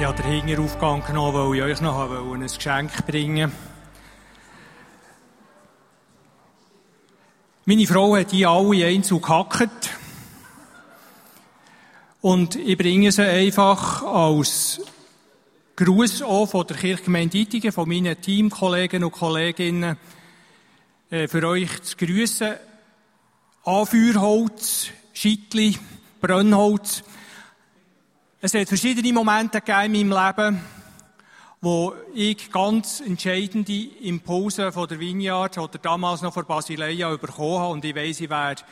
Ich habe den Hingeraufgang genommen, weil ich euch noch ein Geschenk bringen Meine Frau hat die alle einzeln gehackt. Und ich bringe sie einfach als Gruß auch von der Kirchgemeinde Ittigen, von meinen Teamkollegen und Kolleginnen, äh, für euch zu grüßen. Anfeuerholz, Schittli, Brennholz. Es hat verschiedene Momente gegeben in meinem Leben, wo ich ganz entscheidende Impulse von der Vineyard oder damals noch von Basileia bekommen habe. Und ich weiss, ich werde,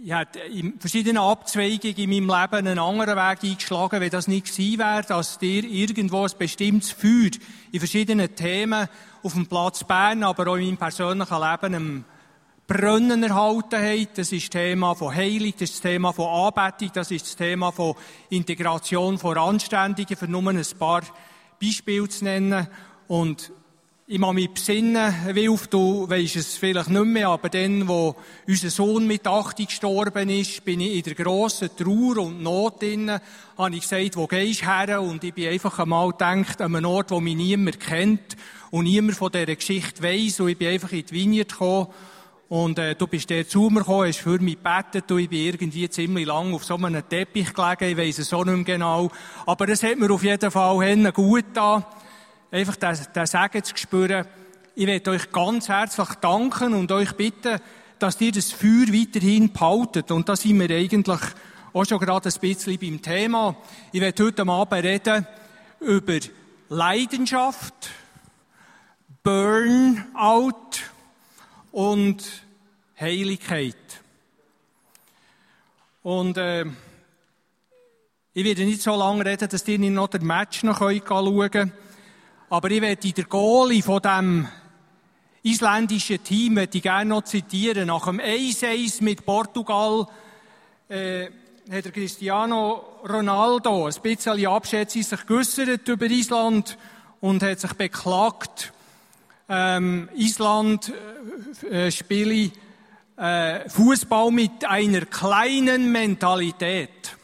ich habe in verschiedenen Abzweigungen in meinem Leben einen anderen Weg eingeschlagen, wenn das nicht gewesen wäre, dass dir irgendwo ein bestimmtes Feuer in verschiedenen Themen auf dem Platz Bern, aber auch in meinem persönlichen Leben Brunnen erhalten haben. Das ist das Thema von Heilung, das ist das Thema von Anbetung, das ist das Thema von Integration von Anständigen, für nur ein paar Beispiele zu nennen. Und ich muss mich besinnen, Wilf, du weisst es vielleicht nicht mehr, aber dann, wo unser Sohn mit 80 gestorben ist, bin ich in der grossen Trauer und Not drin, habe ich gesagt, wo gehst du her? Und ich bin einfach einmal gedacht, an einem Ort, wo mich niemand kennt und niemand von dieser Geschichte weiss. Und ich bin einfach in die Vineyard gekommen und äh, du bist der zu mir gekommen, hast für mich gebetet und ich bin irgendwie ziemlich lang auf so einem Teppich gelegen, ich weiss es auch nicht mehr genau. Aber es hat mir auf jeden Fall gut da, einfach den, den Segen zu spüren. Ich möchte euch ganz herzlich danken und euch bitten, dass ihr das Feuer weiterhin behaltet. Und da sind wir eigentlich auch schon gerade ein bisschen beim Thema. Ich werde heute Abend reden über Leidenschaft, Burnout, und Heiligkeit. Und äh, ich werde nicht so lange reden, dass ihr nicht noch den Match noch schauen könnt. Aber ich werde den Goalie von dem isländischen Team ich gerne noch zitieren. Nach dem 1-1 mit Portugal äh, hat der Cristiano Ronaldo ein bisschen abschätzig sich über Island und hat sich beklagt, ähm, Island äh, spiele äh, Fußball mit einer kleinen Mentalität.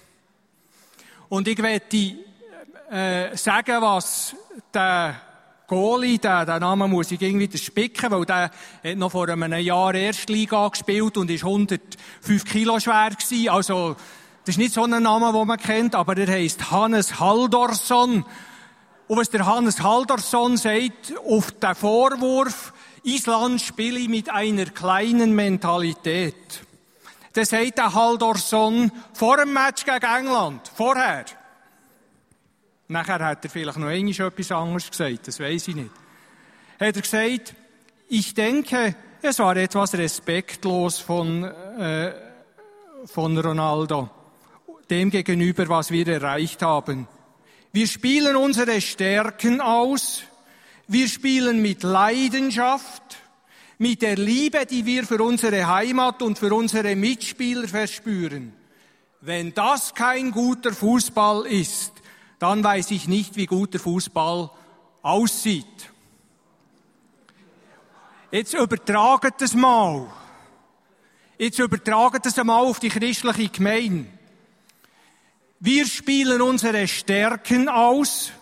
Und ich werde äh, sagen, was der Goalie, der, der Name muss ich irgendwie spicken, weil der hat noch vor einem Jahr Erstliga gespielt und ist 105 Kilo schwer gewesen. Also, das ist nicht so ein Name, den man kennt, aber er heißt Hannes Haldorsson. Und was der Hannes Haldorsson sagt auf den Vorwurf, Island spiele mit einer kleinen Mentalität. Das sagt der Haldorsson vor dem Match gegen England, vorher. Nachher hat er vielleicht noch etwas anderes gesagt, das weiß ich nicht. Hat er gesagt, ich denke, es war etwas respektlos von, äh, von Ronaldo, dem gegenüber, was wir erreicht haben. Wir spielen unsere Stärken aus. Wir spielen mit Leidenschaft, mit der Liebe, die wir für unsere Heimat und für unsere Mitspieler verspüren. Wenn das kein guter Fußball ist, dann weiß ich nicht, wie guter Fußball aussieht. Jetzt übertraget es mal. Jetzt übertraget es einmal auf die christliche Gemeinde. Wir spielen unsere Stärken aus.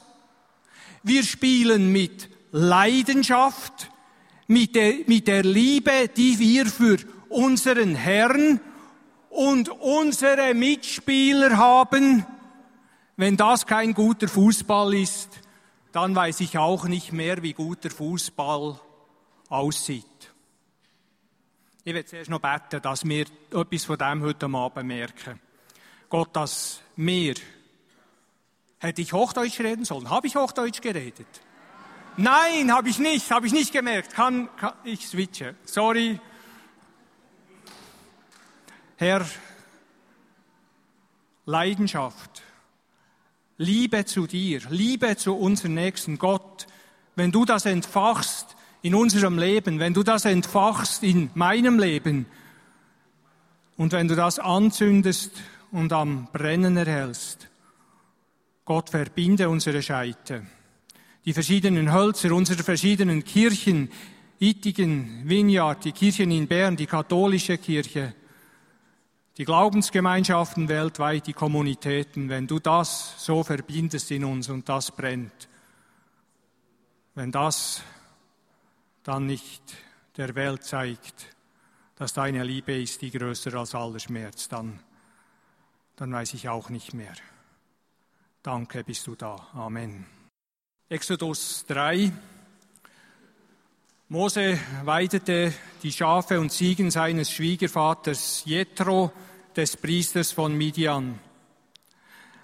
Wir spielen mit Leidenschaft, mit der, mit der Liebe, die wir für unseren Herrn und unsere Mitspieler haben. Wenn das kein guter Fußball ist, dann weiß ich auch nicht mehr, wie guter Fußball aussieht. Ich werde zuerst noch beten, dass wir etwas von dem heute Abend merken. Gott, dass mir. Hätte ich Hochdeutsch reden sollen? Habe ich Hochdeutsch geredet? Nein, habe ich nicht, habe ich nicht gemerkt. Kann, kann ich switche. Sorry. Herr, Leidenschaft. Liebe zu dir, Liebe zu unserem nächsten Gott, wenn du das entfachst in unserem Leben, wenn du das entfachst in meinem Leben und wenn du das anzündest und am Brennen erhältst, Gott verbinde unsere Scheite, die verschiedenen Hölzer unserer verschiedenen Kirchen, Ittigen, Vineyard, die Kirchen in Bern, die katholische Kirche, die Glaubensgemeinschaften weltweit, die Kommunitäten, wenn du das so verbindest in uns und das brennt, wenn das dann nicht der Welt zeigt, dass deine Liebe ist, die größer als aller Schmerz, dann, dann weiß ich auch nicht mehr. Danke, bist du da. Amen. Exodus 3. Mose weidete die Schafe und Ziegen seines Schwiegervaters Jethro, des Priesters von Midian.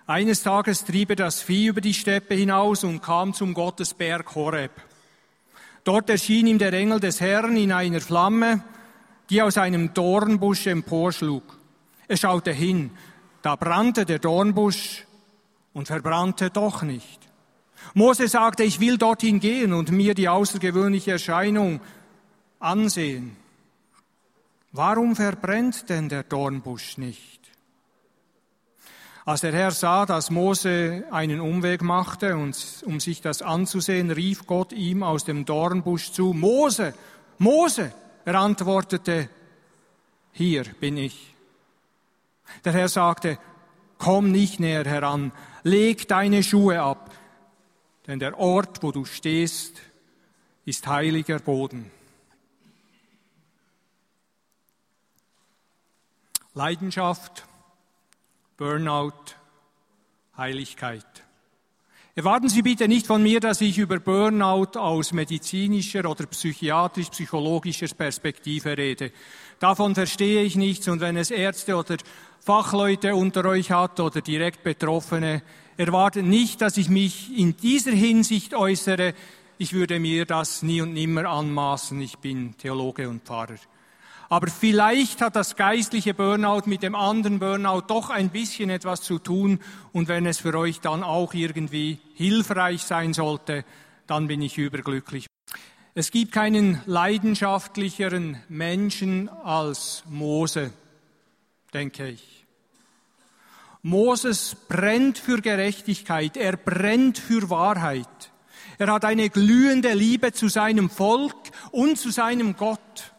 Eines Tages trieb er das Vieh über die Steppe hinaus und kam zum Gottesberg Horeb. Dort erschien ihm der Engel des Herrn in einer Flamme, die aus einem Dornbusch emporschlug. Er schaute hin, da brannte der Dornbusch und verbrannte doch nicht. Mose sagte, ich will dorthin gehen und mir die außergewöhnliche Erscheinung ansehen. Warum verbrennt denn der Dornbusch nicht? Als der Herr sah, dass Mose einen Umweg machte, und, um sich das anzusehen, rief Gott ihm aus dem Dornbusch zu, Mose, Mose! Er antwortete, hier bin ich. Der Herr sagte, komm nicht näher heran, leg deine Schuhe ab, denn der Ort, wo du stehst, ist heiliger Boden. Leidenschaft, Burnout, Heiligkeit. Erwarten Sie bitte nicht von mir, dass ich über Burnout aus medizinischer oder psychiatrisch-psychologischer Perspektive rede. Davon verstehe ich nichts und wenn es Ärzte oder Fachleute unter euch hat oder direkt Betroffene, erwartet nicht, dass ich mich in dieser Hinsicht äußere. Ich würde mir das nie und nimmer anmaßen. Ich bin Theologe und Pfarrer. Aber vielleicht hat das geistliche Burnout mit dem anderen Burnout doch ein bisschen etwas zu tun. Und wenn es für euch dann auch irgendwie hilfreich sein sollte, dann bin ich überglücklich. Es gibt keinen leidenschaftlicheren Menschen als Mose, denke ich. Moses brennt für Gerechtigkeit, er brennt für Wahrheit. Er hat eine glühende Liebe zu seinem Volk und zu seinem Gott.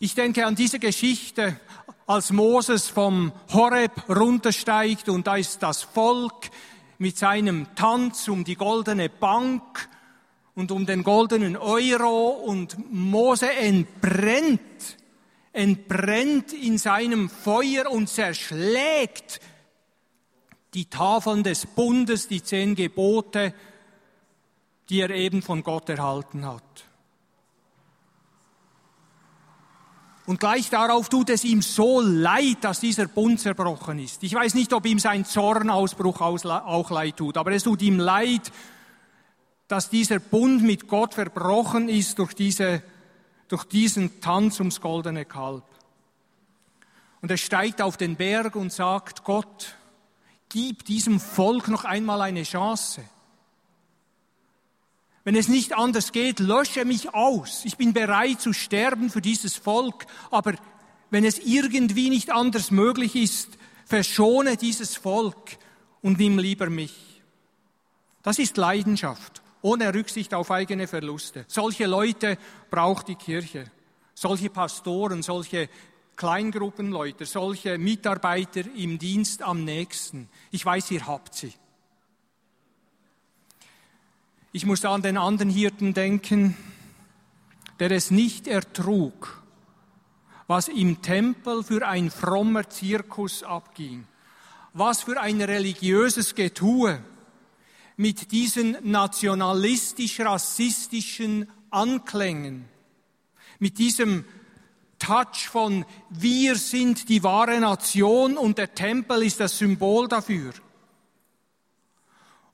Ich denke an diese Geschichte, als Moses vom Horeb runtersteigt und da ist das Volk mit seinem Tanz um die goldene Bank und um den goldenen Euro und Mose entbrennt, entbrennt in seinem Feuer und zerschlägt die Tafeln des Bundes, die zehn Gebote, die er eben von Gott erhalten hat. Und gleich darauf tut es ihm so leid, dass dieser Bund zerbrochen ist. Ich weiß nicht, ob ihm sein Zornausbruch auch leid tut, aber es tut ihm leid, dass dieser Bund mit Gott verbrochen ist durch, diese, durch diesen Tanz ums goldene Kalb. Und er steigt auf den Berg und sagt, Gott, gib diesem Volk noch einmal eine Chance. Wenn es nicht anders geht, lösche mich aus. Ich bin bereit zu sterben für dieses Volk, aber wenn es irgendwie nicht anders möglich ist, verschone dieses Volk und nimm lieber mich. Das ist Leidenschaft, ohne Rücksicht auf eigene Verluste. Solche Leute braucht die Kirche. Solche Pastoren, solche Kleingruppenleute, solche Mitarbeiter im Dienst am nächsten. Ich weiß, ihr habt sie. Ich muss an den anderen Hirten denken, der es nicht ertrug, was im Tempel für ein frommer Zirkus abging, was für ein religiöses Getue mit diesen nationalistisch-rassistischen Anklängen, mit diesem Touch von wir sind die wahre Nation und der Tempel ist das Symbol dafür.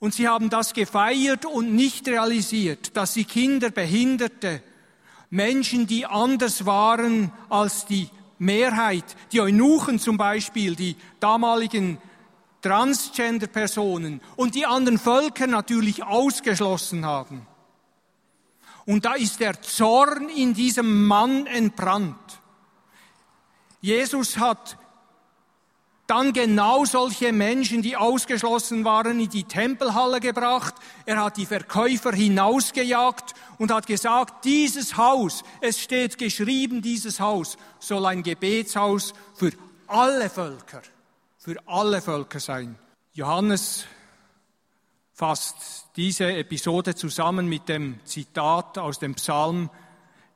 Und sie haben das gefeiert und nicht realisiert, dass sie Kinder, Behinderte, Menschen, die anders waren als die Mehrheit, die Eunuchen zum Beispiel, die damaligen Transgender-Personen und die anderen Völker natürlich ausgeschlossen haben. Und da ist der Zorn in diesem Mann entbrannt. Jesus hat dann genau solche Menschen, die ausgeschlossen waren, in die Tempelhalle gebracht. Er hat die Verkäufer hinausgejagt und hat gesagt, dieses Haus, es steht geschrieben, dieses Haus soll ein Gebetshaus für alle Völker, für alle Völker sein. Johannes fasst diese Episode zusammen mit dem Zitat aus dem Psalm,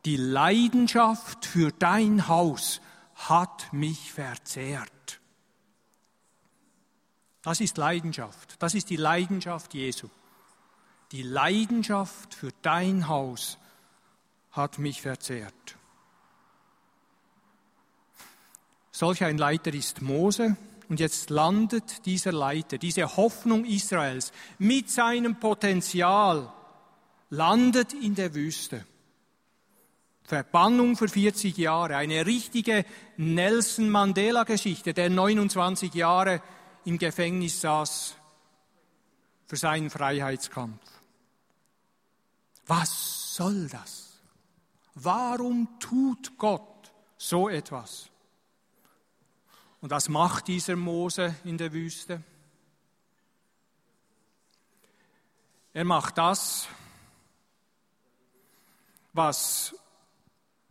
die Leidenschaft für dein Haus hat mich verzehrt. Das ist Leidenschaft. Das ist die Leidenschaft Jesu. Die Leidenschaft für dein Haus hat mich verzehrt. Solch ein Leiter ist Mose. Und jetzt landet dieser Leiter, diese Hoffnung Israels mit seinem Potenzial, landet in der Wüste. Verbannung für 40 Jahre, eine richtige Nelson Mandela-Geschichte, der 29 Jahre im Gefängnis saß für seinen Freiheitskampf. Was soll das? Warum tut Gott so etwas? Und was macht dieser Mose in der Wüste? Er macht das, was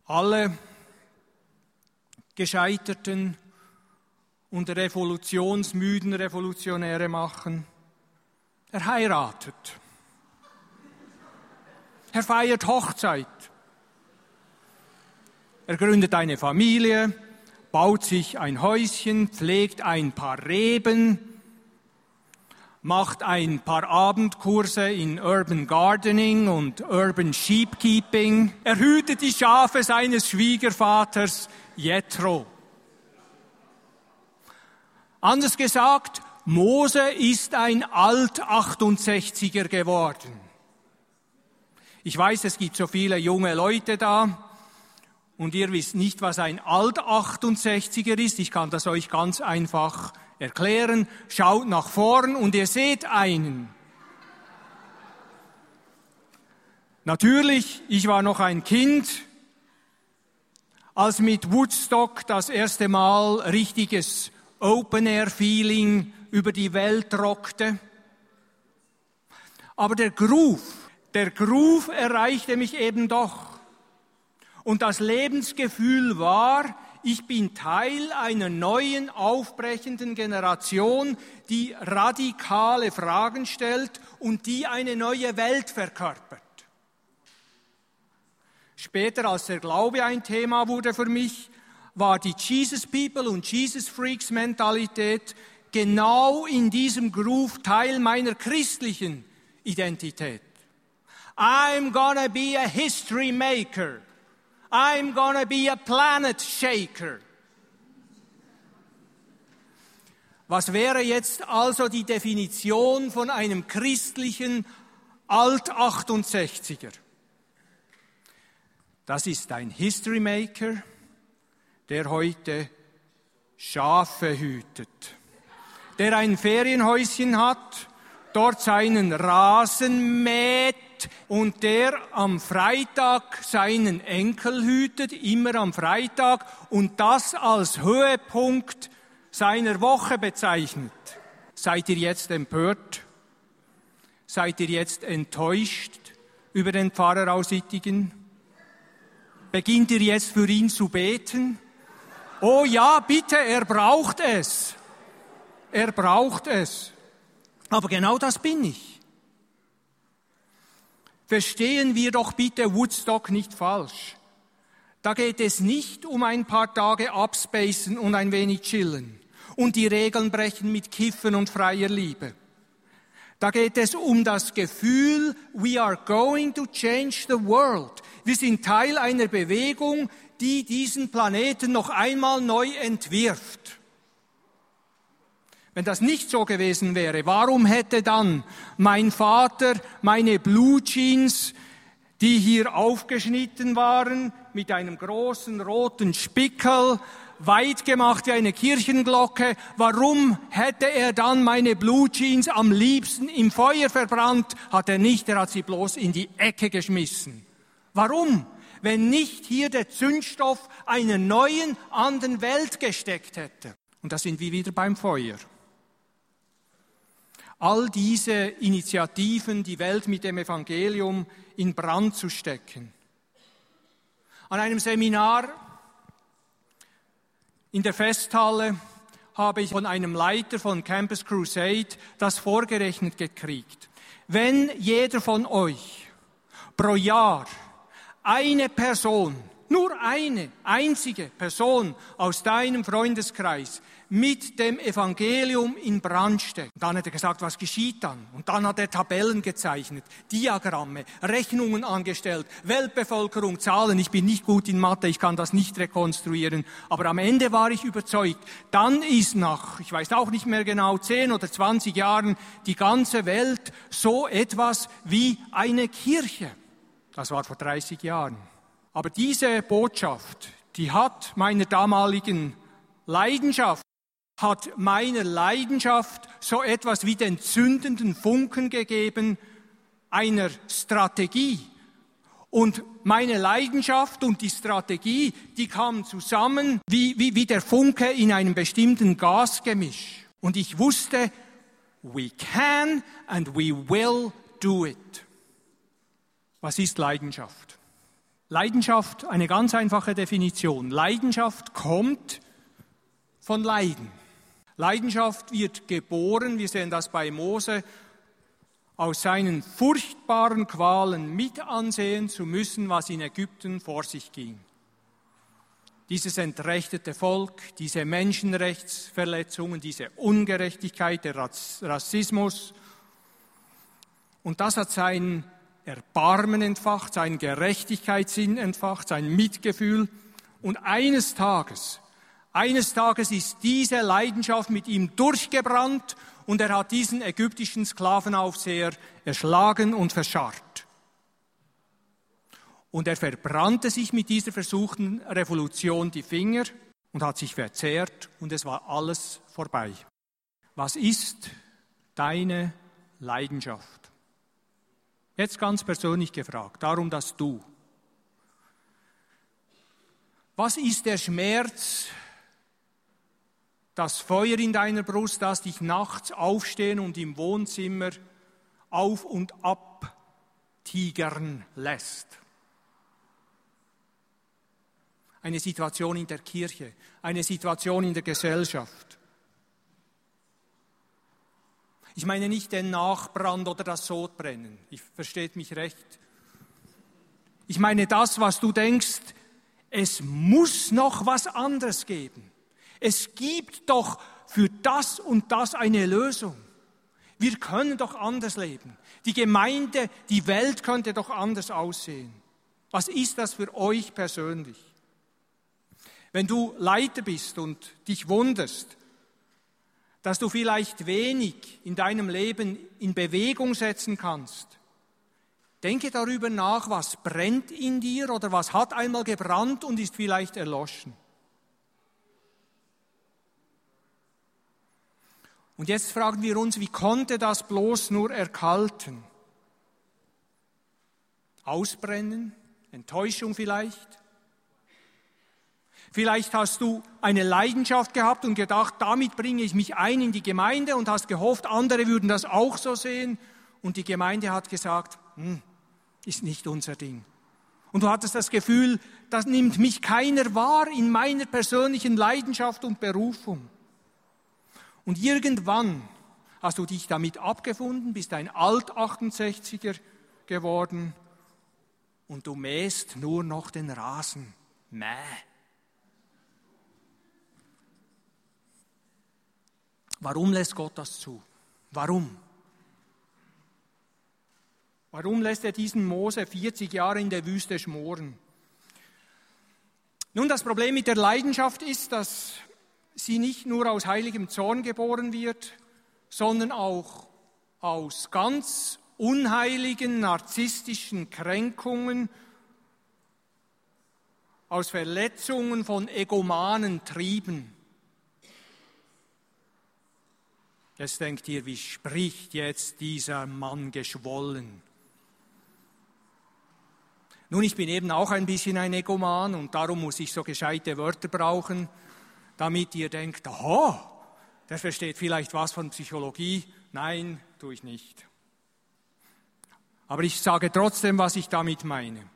alle gescheiterten und revolutionsmüden Revolutionäre machen. Er heiratet. Er feiert Hochzeit. Er gründet eine Familie, baut sich ein Häuschen, pflegt ein paar Reben, macht ein paar Abendkurse in Urban Gardening und Urban Sheepkeeping. Er hütet die Schafe seines Schwiegervaters Jethro. Anders gesagt, Mose ist ein Alt-68er geworden. Ich weiß, es gibt so viele junge Leute da und ihr wisst nicht, was ein Alt-68er ist. Ich kann das euch ganz einfach erklären. Schaut nach vorn und ihr seht einen. Natürlich, ich war noch ein Kind, als mit Woodstock das erste Mal richtiges Open-Air-Feeling über die Welt rockte. Aber der Groove, der Groove erreichte mich eben doch. Und das Lebensgefühl war, ich bin Teil einer neuen, aufbrechenden Generation, die radikale Fragen stellt und die eine neue Welt verkörpert. Später, als der Glaube ein Thema wurde für mich, war die Jesus People und Jesus Freaks Mentalität genau in diesem Groove Teil meiner christlichen Identität. I'm gonna be a history maker. I'm gonna be a planet shaker. Was wäre jetzt also die Definition von einem christlichen Alt-68er? Das ist ein History Maker, der heute Schafe hütet, der ein Ferienhäuschen hat, dort seinen Rasen mäht und der am Freitag seinen Enkel hütet, immer am Freitag und das als Höhepunkt seiner Woche bezeichnet. Seid ihr jetzt empört? Seid ihr jetzt enttäuscht über den Pfarrer aus Ittigen? Beginnt ihr jetzt für ihn zu beten? Oh ja, bitte, er braucht es. Er braucht es. Aber genau das bin ich. Verstehen wir doch bitte Woodstock nicht falsch. Da geht es nicht um ein paar Tage abspacen und ein wenig chillen und die Regeln brechen mit Kiffen und freier Liebe. Da geht es um das Gefühl, we are going to change the world. Wir sind Teil einer Bewegung, die diesen Planeten noch einmal neu entwirft. Wenn das nicht so gewesen wäre, warum hätte dann mein Vater meine Blue Jeans, die hier aufgeschnitten waren, mit einem großen roten Spickel, weit gemacht wie eine Kirchenglocke. Warum hätte er dann meine Blue Jeans am liebsten im Feuer verbrannt? Hat er nicht, er hat sie bloß in die Ecke geschmissen. Warum? Wenn nicht hier der Zündstoff einer neuen, anderen Welt gesteckt hätte. Und da sind wir wieder beim Feuer. All diese Initiativen, die Welt mit dem Evangelium in Brand zu stecken. An einem Seminar in der Festhalle habe ich von einem Leiter von Campus Crusade das vorgerechnet gekriegt. Wenn jeder von euch pro Jahr eine Person, nur eine einzige Person aus deinem Freundeskreis mit dem Evangelium in Brand steckt. Dann hat er gesagt, was geschieht dann? Und dann hat er Tabellen gezeichnet, Diagramme, Rechnungen angestellt, Weltbevölkerung, Zahlen. Ich bin nicht gut in Mathe, ich kann das nicht rekonstruieren. Aber am Ende war ich überzeugt, dann ist nach, ich weiß auch nicht mehr genau, 10 oder 20 Jahren die ganze Welt so etwas wie eine Kirche. Das war vor 30 Jahren. Aber diese Botschaft, die hat meiner damaligen Leidenschaft hat meiner Leidenschaft so etwas wie den zündenden Funken gegeben, einer Strategie. Und meine Leidenschaft und die Strategie, die kamen zusammen wie, wie, wie der Funke in einem bestimmten Gasgemisch. Und ich wusste, we can and we will do it. Was ist Leidenschaft? Leidenschaft, eine ganz einfache Definition. Leidenschaft kommt von Leiden. Leidenschaft wird geboren, wir sehen das bei Mose, aus seinen furchtbaren Qualen mit ansehen zu müssen, was in Ägypten vor sich ging. Dieses entrechtete Volk, diese Menschenrechtsverletzungen, diese Ungerechtigkeit, der Rassismus. Und das hat sein Erbarmen entfacht, seinen Gerechtigkeitssinn entfacht, sein Mitgefühl. Und eines Tages eines Tages ist diese Leidenschaft mit ihm durchgebrannt und er hat diesen ägyptischen Sklavenaufseher erschlagen und verscharrt. Und er verbrannte sich mit dieser versuchten Revolution die Finger und hat sich verzehrt und es war alles vorbei. Was ist deine Leidenschaft? Jetzt ganz persönlich gefragt, darum dass du. Was ist der Schmerz, das Feuer in deiner Brust, das dich nachts aufstehen und im Wohnzimmer auf und ab tigern lässt. Eine Situation in der Kirche, eine Situation in der Gesellschaft. Ich meine nicht den Nachbrand oder das Sodbrennen, ich versteht mich recht. Ich meine das, was du denkst, es muss noch was anderes geben. Es gibt doch für das und das eine Lösung. Wir können doch anders leben. Die Gemeinde, die Welt könnte doch anders aussehen. Was ist das für euch persönlich? Wenn du Leiter bist und dich wunderst, dass du vielleicht wenig in deinem Leben in Bewegung setzen kannst, denke darüber nach, was brennt in dir oder was hat einmal gebrannt und ist vielleicht erloschen. Und jetzt fragen wir uns, wie konnte das bloß nur erkalten? Ausbrennen? Enttäuschung vielleicht? Vielleicht hast du eine Leidenschaft gehabt und gedacht, damit bringe ich mich ein in die Gemeinde und hast gehofft, andere würden das auch so sehen. Und die Gemeinde hat gesagt, hm, ist nicht unser Ding. Und du hattest das Gefühl, das nimmt mich keiner wahr in meiner persönlichen Leidenschaft und Berufung. Und irgendwann hast du dich damit abgefunden, bist ein Alt-68er geworden und du mähst nur noch den Rasen. Mäh. Warum lässt Gott das zu? Warum? Warum lässt er diesen Mose 40 Jahre in der Wüste schmoren? Nun, das Problem mit der Leidenschaft ist, dass sie nicht nur aus heiligem Zorn geboren wird, sondern auch aus ganz unheiligen narzisstischen Kränkungen aus Verletzungen von egomanen Trieben. Jetzt denkt ihr, wie spricht jetzt dieser Mann geschwollen? Nun, ich bin eben auch ein bisschen ein Egoman und darum muss ich so gescheite Wörter brauchen, damit ihr denkt, oh, der versteht vielleicht was von Psychologie. Nein, tue ich nicht. Aber ich sage trotzdem, was ich damit meine.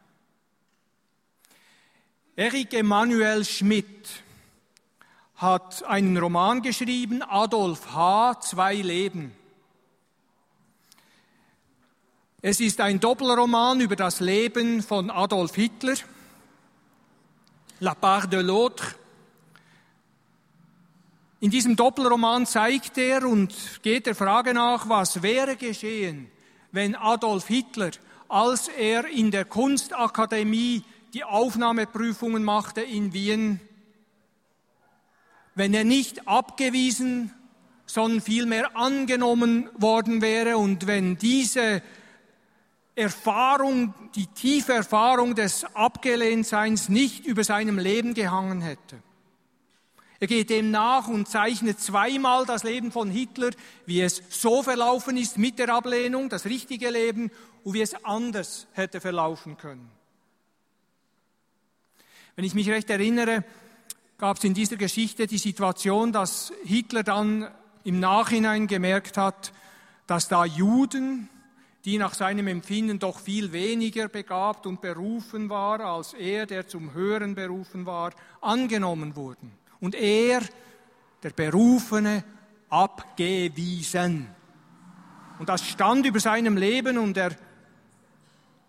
Eric Emanuel Schmidt hat einen Roman geschrieben, Adolf H., Zwei Leben. Es ist ein Doppelroman über das Leben von Adolf Hitler, La part de l'autre. In diesem Doppelroman zeigt er und geht der Frage nach, was wäre geschehen, wenn Adolf Hitler, als er in der Kunstakademie die Aufnahmeprüfungen machte in Wien, wenn er nicht abgewiesen, sondern vielmehr angenommen worden wäre und wenn diese Erfahrung, die tiefe Erfahrung des Abgelehntseins nicht über seinem Leben gehangen hätte. Er geht dem nach und zeichnet zweimal das Leben von Hitler, wie es so verlaufen ist mit der Ablehnung, das richtige Leben, und wie es anders hätte verlaufen können. Wenn ich mich recht erinnere, gab es in dieser Geschichte die Situation, dass Hitler dann im Nachhinein gemerkt hat, dass da Juden, die nach seinem Empfinden doch viel weniger begabt und berufen war als er, der zum Hören berufen war, angenommen wurden. Und er, der Berufene, abgewiesen. Und das stand über seinem Leben und er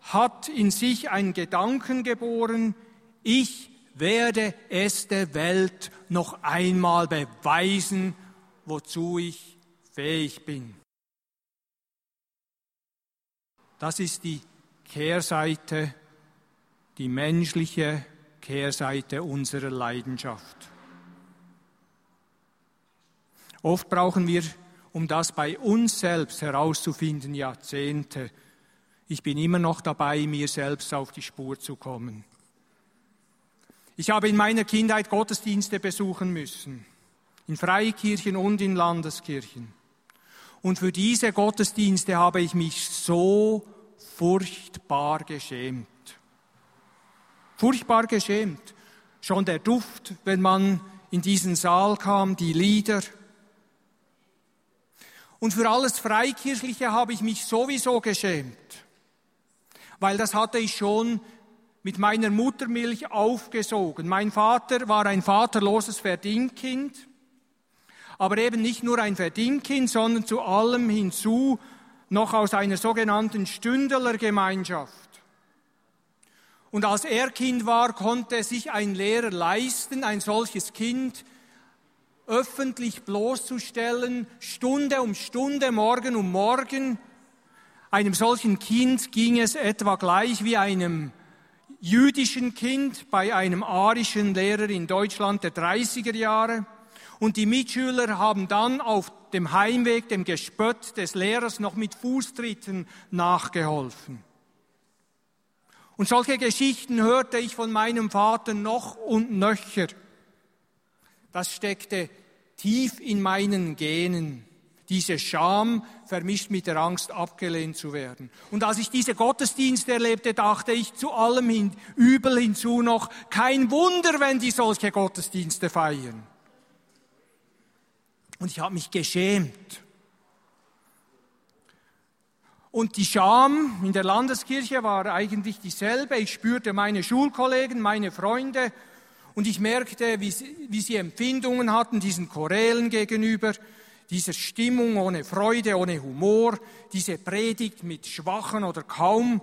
hat in sich einen Gedanken geboren, ich werde es der Welt noch einmal beweisen, wozu ich fähig bin. Das ist die Kehrseite, die menschliche Kehrseite unserer Leidenschaft. Oft brauchen wir, um das bei uns selbst herauszufinden, Jahrzehnte. Ich bin immer noch dabei, mir selbst auf die Spur zu kommen. Ich habe in meiner Kindheit Gottesdienste besuchen müssen, in Freikirchen und in Landeskirchen. Und für diese Gottesdienste habe ich mich so furchtbar geschämt. Furchtbar geschämt. Schon der Duft, wenn man in diesen Saal kam, die Lieder. Und für alles Freikirchliche habe ich mich sowieso geschämt, weil das hatte ich schon mit meiner Muttermilch aufgesogen. Mein Vater war ein vaterloses Verdingkind, aber eben nicht nur ein Verdingkind, sondern zu allem hinzu noch aus einer sogenannten Stündelergemeinschaft. Und als er Kind war, konnte sich ein Lehrer leisten, ein solches Kind öffentlich bloßzustellen, Stunde um Stunde, Morgen um Morgen. Einem solchen Kind ging es etwa gleich wie einem jüdischen Kind bei einem arischen Lehrer in Deutschland der 30er Jahre. Und die Mitschüler haben dann auf dem Heimweg dem Gespött des Lehrers noch mit Fußtritten nachgeholfen. Und solche Geschichten hörte ich von meinem Vater noch und nöcher. Das steckte tief in meinen Genen. Diese Scham vermischt mit der Angst, abgelehnt zu werden. Und als ich diese Gottesdienste erlebte, dachte ich zu allem hin, Übel hinzu noch, kein Wunder, wenn die solche Gottesdienste feiern. Und ich habe mich geschämt. Und die Scham in der Landeskirche war eigentlich dieselbe. Ich spürte meine Schulkollegen, meine Freunde und ich merkte, wie sie, wie sie Empfindungen hatten diesen Chorälen gegenüber, dieser Stimmung ohne Freude, ohne Humor, diese Predigt mit schwachen oder kaum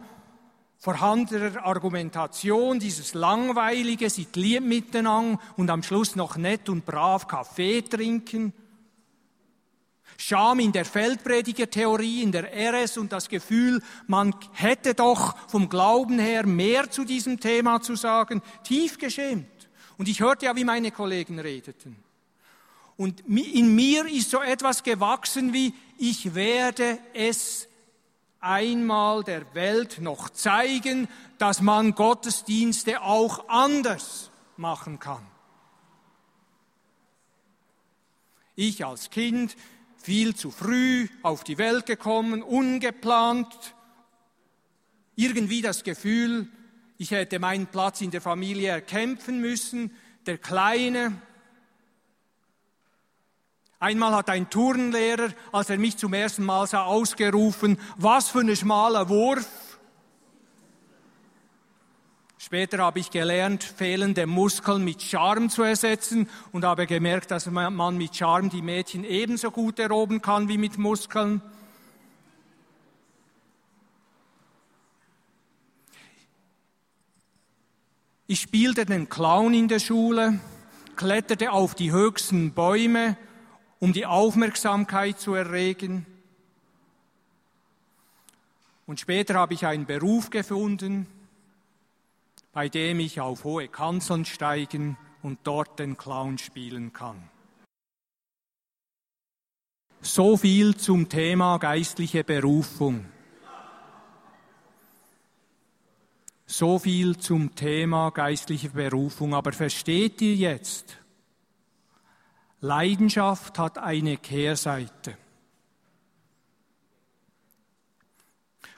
vorhandener Argumentation, dieses langweilige, sie lieb miteinander und am Schluss noch nett und brav Kaffee trinken. Scham in der Feldpredigertheorie, in der RS und das Gefühl, man hätte doch vom Glauben her mehr zu diesem Thema zu sagen, tief geschämt. Und ich hörte ja, wie meine Kollegen redeten. Und in mir ist so etwas gewachsen wie, ich werde es einmal der Welt noch zeigen, dass man Gottesdienste auch anders machen kann. Ich als Kind viel zu früh auf die Welt gekommen, ungeplant, irgendwie das Gefühl, ich hätte meinen Platz in der Familie erkämpfen müssen, der Kleine. Einmal hat ein Turnlehrer, als er mich zum ersten Mal sah, ausgerufen, was für ein schmaler Wurf. Später habe ich gelernt, fehlende Muskeln mit Charme zu ersetzen und habe gemerkt, dass man mit Charme die Mädchen ebenso gut eroben kann wie mit Muskeln. Ich spielte den Clown in der Schule, kletterte auf die höchsten Bäume, um die Aufmerksamkeit zu erregen. Und später habe ich einen Beruf gefunden, bei dem ich auf hohe Kanzeln steigen und dort den Clown spielen kann. So viel zum Thema geistliche Berufung. So viel zum Thema geistliche Berufung. Aber versteht ihr jetzt? Leidenschaft hat eine Kehrseite.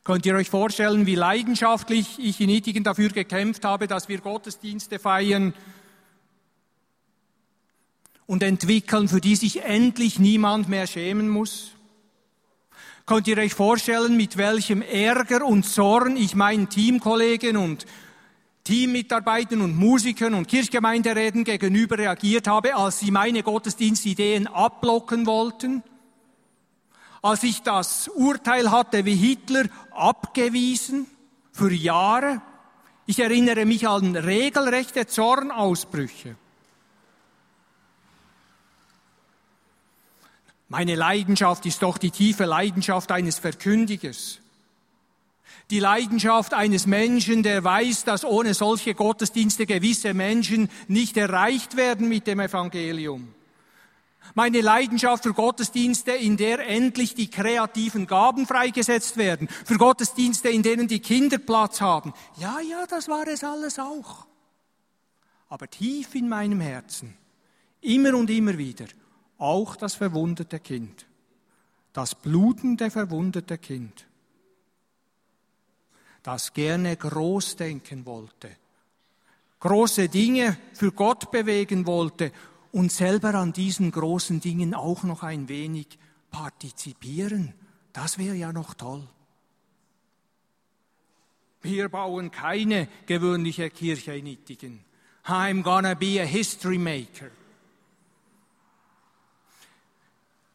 Könnt ihr euch vorstellen, wie leidenschaftlich ich in Itigen dafür gekämpft habe, dass wir Gottesdienste feiern und entwickeln, für die sich endlich niemand mehr schämen muss? Könnt ihr euch vorstellen, mit welchem Ärger und Zorn ich meinen Teamkollegen und Teammitarbeitern und Musikern und Kirchgemeinderäten gegenüber reagiert habe, als sie meine Gottesdienstideen abblocken wollten? als ich das Urteil hatte wie Hitler abgewiesen für Jahre. Ich erinnere mich an regelrechte Zornausbrüche. Meine Leidenschaft ist doch die tiefe Leidenschaft eines Verkündigers. Die Leidenschaft eines Menschen, der weiß, dass ohne solche Gottesdienste gewisse Menschen nicht erreicht werden mit dem Evangelium meine Leidenschaft für Gottesdienste, in der endlich die kreativen Gaben freigesetzt werden, für Gottesdienste, in denen die Kinder Platz haben. Ja, ja, das war es alles auch. Aber tief in meinem Herzen, immer und immer wieder, auch das verwundete Kind, das blutende verwundete Kind, das gerne groß denken wollte, große Dinge für Gott bewegen wollte und selber an diesen großen Dingen auch noch ein wenig partizipieren. Das wäre ja noch toll. Wir bauen keine gewöhnliche Kirche in Ittigen. I'm gonna be a history maker.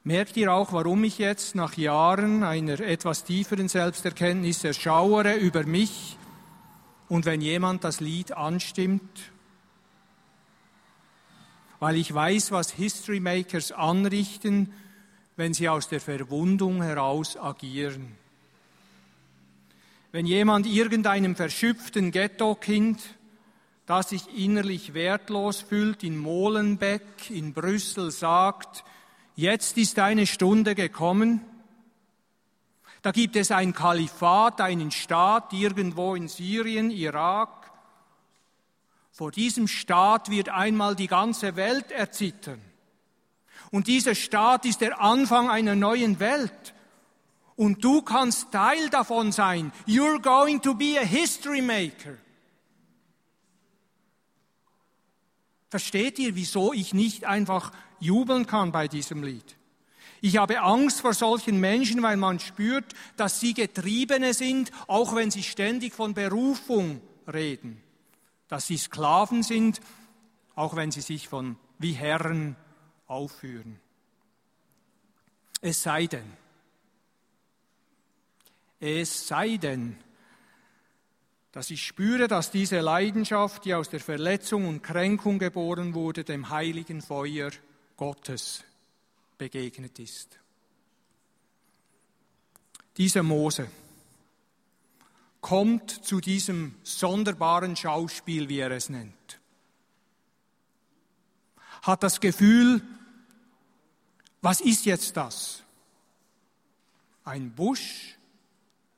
Merkt ihr auch, warum ich jetzt nach Jahren einer etwas tieferen Selbsterkenntnis erschauere über mich und wenn jemand das Lied anstimmt? weil ich weiß, was History Makers anrichten, wenn sie aus der Verwundung heraus agieren. Wenn jemand irgendeinem verschüpften Ghetto-Kind, das sich innerlich wertlos fühlt, in Molenbeek in Brüssel sagt, jetzt ist eine Stunde gekommen, da gibt es ein Kalifat, einen Staat irgendwo in Syrien, Irak, vor diesem Staat wird einmal die ganze Welt erzittern. Und dieser Staat ist der Anfang einer neuen Welt. Und du kannst Teil davon sein. You're going to be a history maker. Versteht ihr, wieso ich nicht einfach jubeln kann bei diesem Lied? Ich habe Angst vor solchen Menschen, weil man spürt, dass sie Getriebene sind, auch wenn sie ständig von Berufung reden dass sie Sklaven sind, auch wenn sie sich von wie Herren aufführen. Es sei denn, es sei denn, dass ich spüre, dass diese Leidenschaft, die aus der Verletzung und Kränkung geboren wurde, dem heiligen Feuer Gottes begegnet ist. Dieser Mose, kommt zu diesem sonderbaren Schauspiel, wie er es nennt. Hat das Gefühl, was ist jetzt das? Ein Busch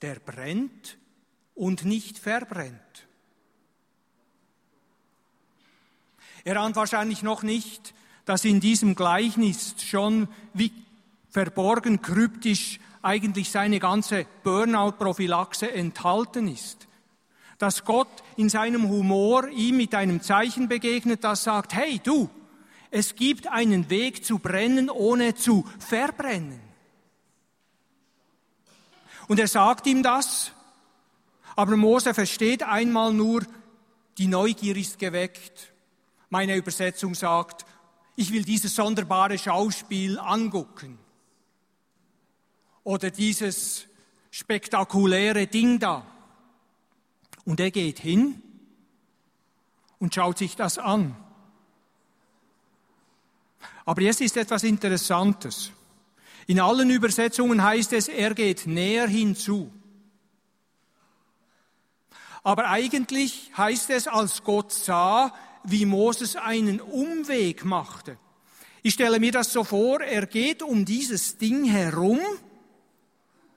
der brennt und nicht verbrennt. Er ahnt wahrscheinlich noch nicht, dass in diesem Gleichnis schon wie verborgen kryptisch eigentlich seine ganze Burnout-Prophylaxe enthalten ist. Dass Gott in seinem Humor ihm mit einem Zeichen begegnet, das sagt, hey du, es gibt einen Weg zu brennen, ohne zu verbrennen. Und er sagt ihm das, aber Mose versteht einmal nur, die Neugier ist geweckt. Meine Übersetzung sagt, ich will dieses sonderbare Schauspiel angucken. Oder dieses spektakuläre Ding da. Und er geht hin und schaut sich das an. Aber jetzt ist etwas Interessantes. In allen Übersetzungen heißt es, er geht näher hinzu. Aber eigentlich heißt es, als Gott sah, wie Moses einen Umweg machte. Ich stelle mir das so vor, er geht um dieses Ding herum,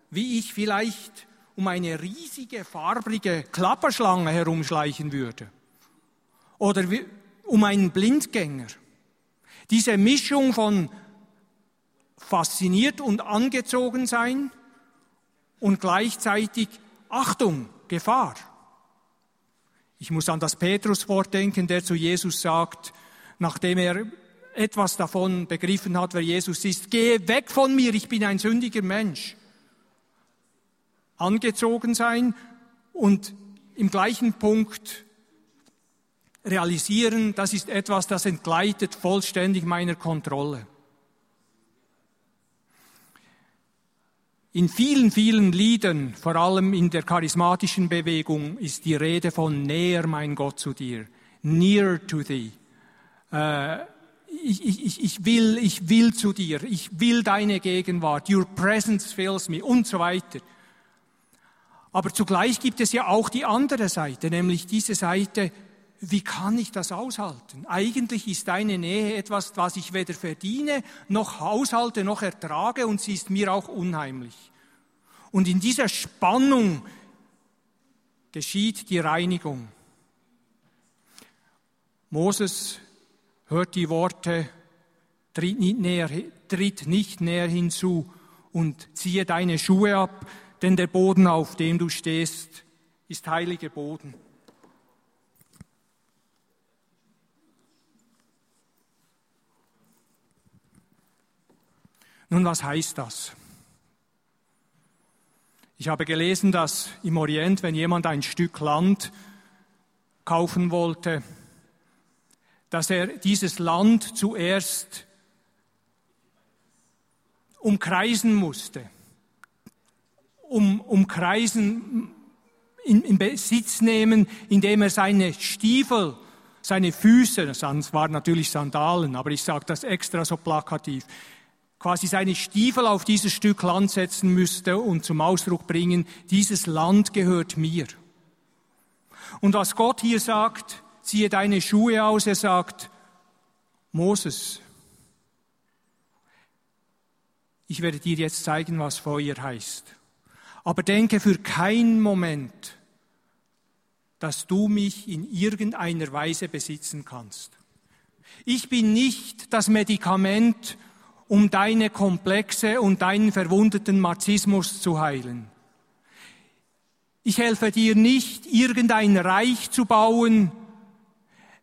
wie ich vielleicht um eine riesige farbrige Klapperschlange herumschleichen würde. Oder wie, um einen Blindgänger. Diese Mischung von fasziniert und angezogen sein und gleichzeitig Achtung, Gefahr. Ich muss an das Petruswort denken, der zu Jesus sagt, nachdem er etwas davon begriffen hat, wer Jesus ist, gehe weg von mir, ich bin ein sündiger Mensch. Angezogen sein und im gleichen Punkt realisieren, das ist etwas, das entgleitet vollständig meiner Kontrolle. In vielen, vielen Liedern, vor allem in der charismatischen Bewegung, ist die Rede von näher, mein Gott, zu dir. Near to thee. Äh, ich, ich, ich, will, ich will zu dir. Ich will deine Gegenwart. Your presence fills me und so weiter. Aber zugleich gibt es ja auch die andere Seite, nämlich diese Seite, wie kann ich das aushalten? Eigentlich ist deine Nähe etwas, was ich weder verdiene, noch haushalte, noch ertrage und sie ist mir auch unheimlich. Und in dieser Spannung geschieht die Reinigung. Moses hört die Worte, tritt nicht näher, tritt nicht näher hinzu und ziehe deine Schuhe ab, denn der Boden, auf dem du stehst, ist heiliger Boden. Nun, was heißt das? Ich habe gelesen, dass im Orient, wenn jemand ein Stück Land kaufen wollte, dass er dieses Land zuerst umkreisen musste, um, umkreisen, in, in Besitz nehmen, indem er seine Stiefel, seine Füße, das waren natürlich Sandalen, aber ich sage das extra so plakativ, quasi seine Stiefel auf dieses Stück Land setzen müsste und zum Ausdruck bringen, dieses Land gehört mir. Und was Gott hier sagt, ziehe deine Schuhe aus, er sagt, Moses, ich werde dir jetzt zeigen, was Feuer heißt. Aber denke für keinen Moment, dass du mich in irgendeiner Weise besitzen kannst. Ich bin nicht das Medikament, um deine Komplexe und deinen verwundeten Marxismus zu heilen. Ich helfe dir nicht, irgendein Reich zu bauen,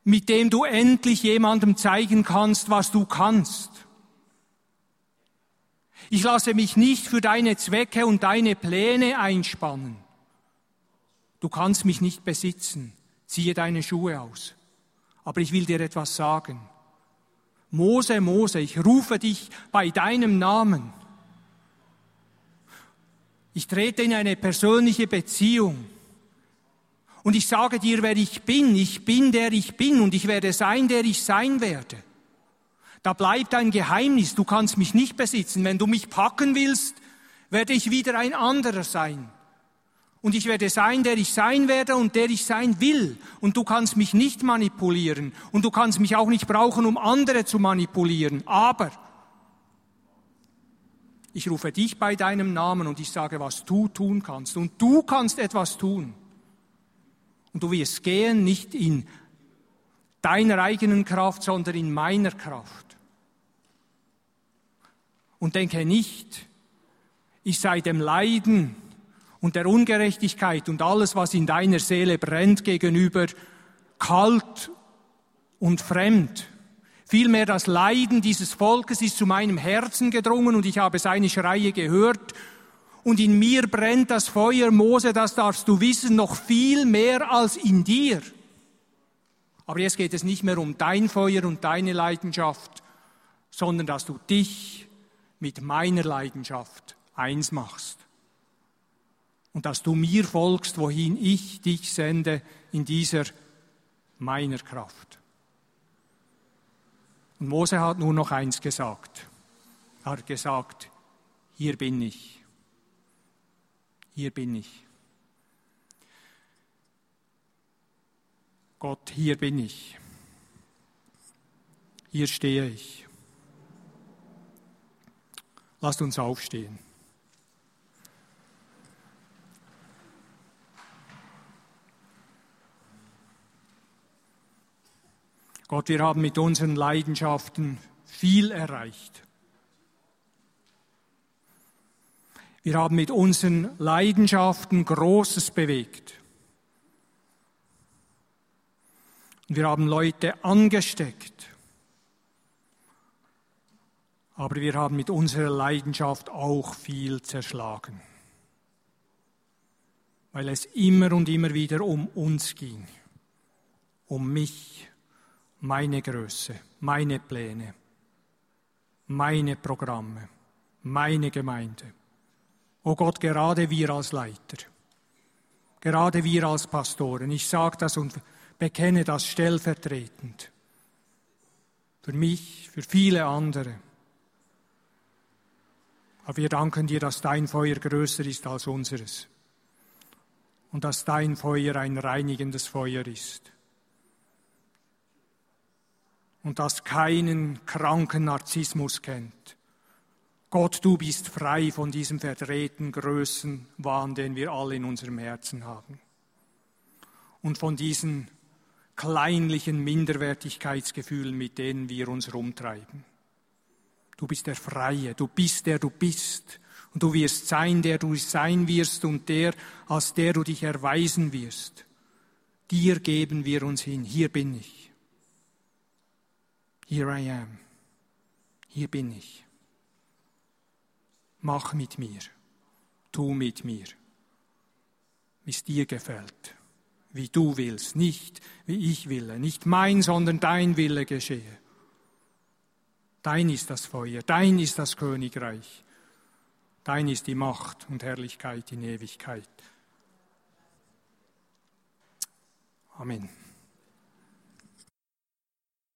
mit dem du endlich jemandem zeigen kannst, was du kannst. Ich lasse mich nicht für deine Zwecke und deine Pläne einspannen. Du kannst mich nicht besitzen. Ziehe deine Schuhe aus. Aber ich will dir etwas sagen. Mose, Mose, ich rufe dich bei deinem Namen. Ich trete in eine persönliche Beziehung. Und ich sage dir, wer ich bin. Ich bin, der ich bin. Und ich werde sein, der ich sein werde. Da bleibt ein Geheimnis. Du kannst mich nicht besitzen. Wenn du mich packen willst, werde ich wieder ein anderer sein. Und ich werde sein, der ich sein werde und der ich sein will. Und du kannst mich nicht manipulieren. Und du kannst mich auch nicht brauchen, um andere zu manipulieren. Aber Ich rufe dich bei deinem Namen und ich sage, was du tun kannst. Und du kannst etwas tun. Und du wirst gehen, nicht in deiner eigenen Kraft, sondern in meiner Kraft. Und denke nicht, ich sei dem Leiden und der Ungerechtigkeit und alles, was in deiner Seele brennt, gegenüber kalt und fremd. Vielmehr das Leiden dieses Volkes ist zu meinem Herzen gedrungen und ich habe seine Schreie gehört und in mir brennt das Feuer, Mose, das darfst du wissen, noch viel mehr als in dir. Aber jetzt geht es nicht mehr um dein Feuer und deine Leidenschaft, sondern dass du dich mit meiner Leidenschaft eins machst. Und dass du mir folgst, wohin ich dich sende, in dieser meiner Kraft. Und Mose hat nur noch eins gesagt. Er hat gesagt, hier bin ich. Hier bin ich. Gott, hier bin ich. Hier stehe ich. Lasst uns aufstehen. Gott, wir haben mit unseren Leidenschaften viel erreicht. Wir haben mit unseren Leidenschaften Großes bewegt. wir haben Leute angesteckt. Aber wir haben mit unserer Leidenschaft auch viel zerschlagen. Weil es immer und immer wieder um uns ging. Um mich, meine Größe, meine Pläne, meine Programme, meine Gemeinde. Oh Gott, gerade wir als Leiter, gerade wir als Pastoren, ich sage das und bekenne das stellvertretend. Für mich, für viele andere. Aber wir danken dir, dass dein Feuer größer ist als unseres. Und dass dein Feuer ein reinigendes Feuer ist und das keinen kranken Narzissmus kennt. Gott, du bist frei von diesem verdrehten Größenwahn, den wir alle in unserem Herzen haben. Und von diesen kleinlichen Minderwertigkeitsgefühlen, mit denen wir uns rumtreiben. Du bist der Freie, du bist der du bist. Und du wirst sein, der du sein wirst und der, als der du dich erweisen wirst. Dir geben wir uns hin. Hier bin ich. Here I am. Hier bin ich. Mach mit mir. Tu mit mir. Wie es dir gefällt. Wie du willst. Nicht wie ich will. Nicht mein, sondern dein Wille geschehe. Dein ist das Feuer. Dein ist das Königreich. Dein ist die Macht und Herrlichkeit in Ewigkeit. Amen.